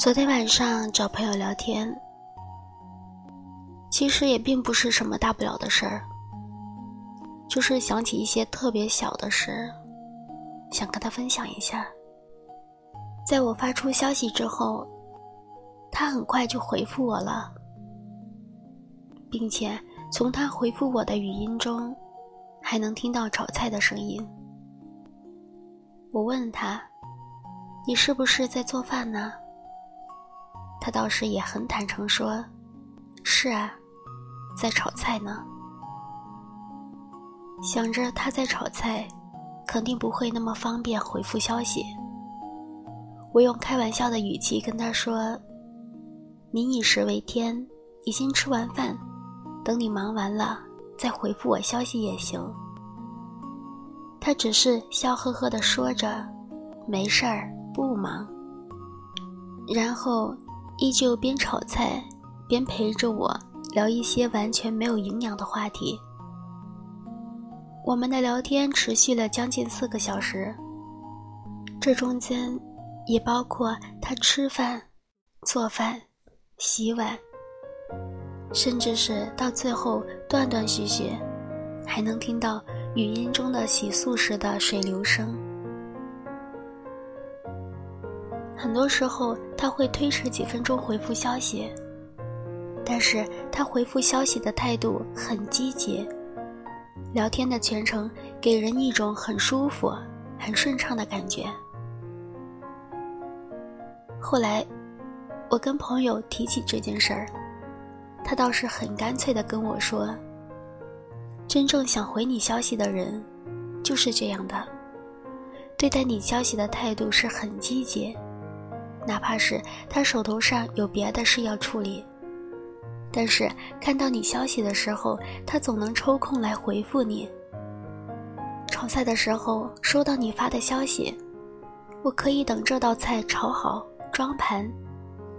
昨天晚上找朋友聊天，其实也并不是什么大不了的事儿，就是想起一些特别小的事，想跟他分享一下。在我发出消息之后，他很快就回复我了，并且从他回复我的语音中，还能听到炒菜的声音。我问他：“你是不是在做饭呢？”他倒是也很坦诚说：“是啊，在炒菜呢。”想着他在炒菜，肯定不会那么方便回复消息。我用开玩笑的语气跟他说：“民以食为天，你先吃完饭，等你忙完了再回复我消息也行。”他只是笑呵呵地说着：“没事儿，不忙。”然后。依旧边炒菜边陪着我聊一些完全没有营养的话题。我们的聊天持续了将近四个小时，这中间也包括他吃饭、做饭、洗碗，甚至是到最后断断续续，还能听到语音中的洗漱时的水流声。很多时候他会推迟几分钟回复消息，但是他回复消息的态度很积极，聊天的全程给人一种很舒服、很顺畅的感觉。后来，我跟朋友提起这件事儿，他倒是很干脆的跟我说：“真正想回你消息的人，就是这样的，对待你消息的态度是很积极。”哪怕是他手头上有别的事要处理，但是看到你消息的时候，他总能抽空来回复你。炒菜的时候收到你发的消息，我可以等这道菜炒好装盘，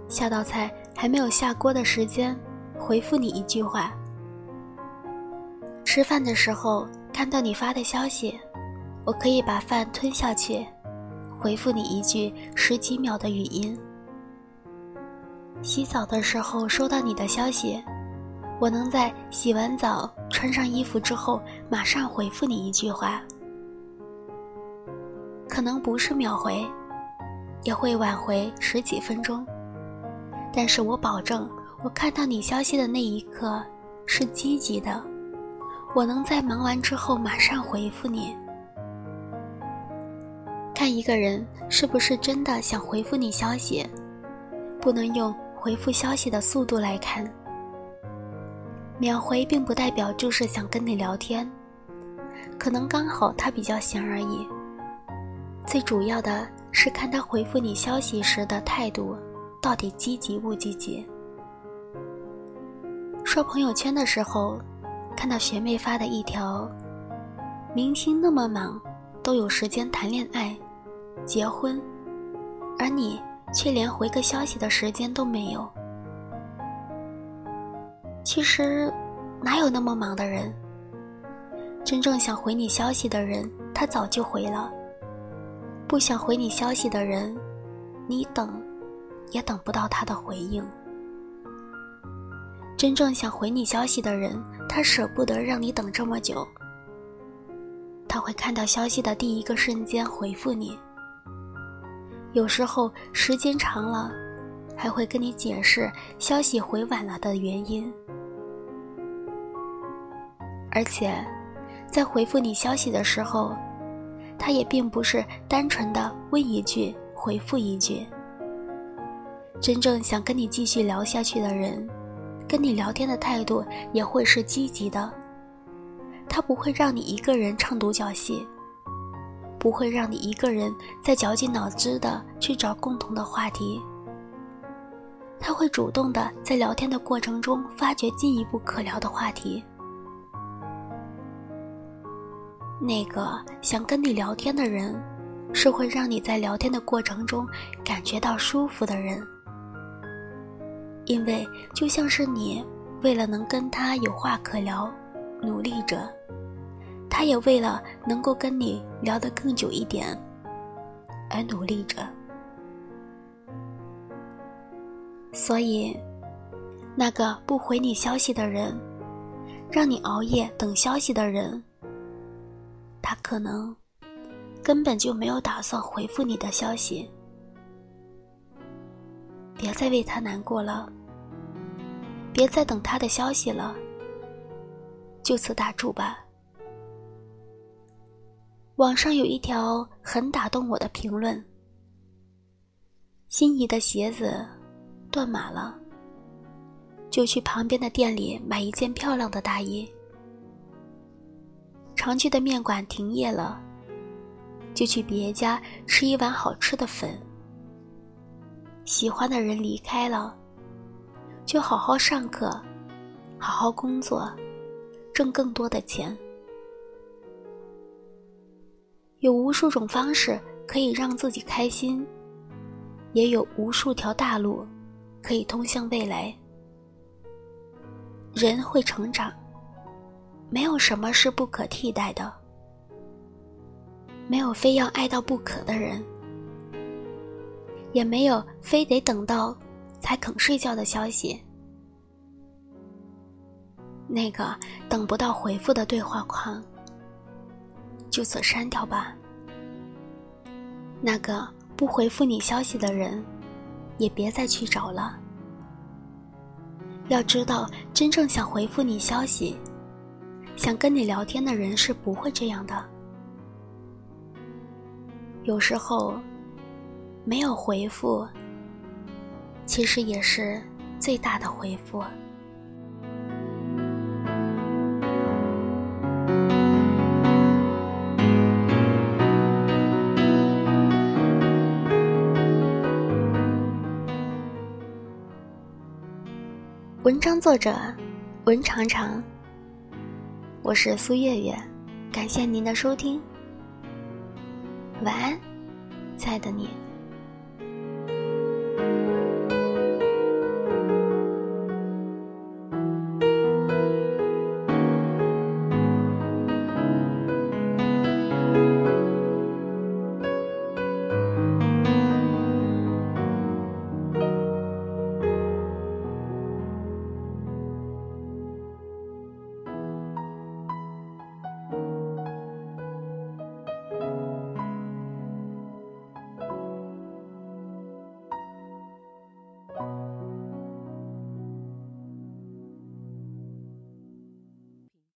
下道菜还没有下锅的时间，回复你一句话。吃饭的时候看到你发的消息，我可以把饭吞下去。回复你一句十几秒的语音。洗澡的时候收到你的消息，我能在洗完澡、穿上衣服之后马上回复你一句话。可能不是秒回，也会晚回十几分钟，但是我保证，我看到你消息的那一刻是积极的，我能在忙完之后马上回复你。看一个人是不是真的想回复你消息，不能用回复消息的速度来看。秒回并不代表就是想跟你聊天，可能刚好他比较闲而已。最主要的是看他回复你消息时的态度，到底积极不积极。刷朋友圈的时候，看到学妹发的一条：“明星那么忙，都有时间谈恋爱。”结婚，而你却连回个消息的时间都没有。其实，哪有那么忙的人？真正想回你消息的人，他早就回了；不想回你消息的人，你等，也等不到他的回应。真正想回你消息的人，他舍不得让你等这么久。他会看到消息的第一个瞬间回复你。有时候时间长了，还会跟你解释消息回晚了的原因。而且，在回复你消息的时候，他也并不是单纯的问一句回复一句。真正想跟你继续聊下去的人，跟你聊天的态度也会是积极的。他不会让你一个人唱独角戏。不会让你一个人在绞尽脑汁的去找共同的话题，他会主动的在聊天的过程中发掘进一步可聊的话题。那个想跟你聊天的人，是会让你在聊天的过程中感觉到舒服的人，因为就像是你为了能跟他有话可聊，努力着。他也为了能够跟你聊得更久一点，而努力着。所以，那个不回你消息的人，让你熬夜等消息的人，他可能根本就没有打算回复你的消息。别再为他难过了，别再等他的消息了，就此打住吧。网上有一条很打动我的评论：心仪的鞋子断码了，就去旁边的店里买一件漂亮的大衣；常去的面馆停业了，就去别家吃一碗好吃的粉。喜欢的人离开了，就好好上课，好好工作，挣更多的钱。有无数种方式可以让自己开心，也有无数条大路可以通向未来。人会成长，没有什么是不可替代的，没有非要爱到不可的人。也没有非得等到才肯睡觉的消息。那个等不到回复的对话框，就此删掉吧。那个不回复你消息的人，也别再去找了。要知道，真正想回复你消息、想跟你聊天的人是不会这样的。有时候。没有回复，其实也是最大的回复。文章作者文常常，我是苏月月，感谢您的收听，晚安，亲爱的你。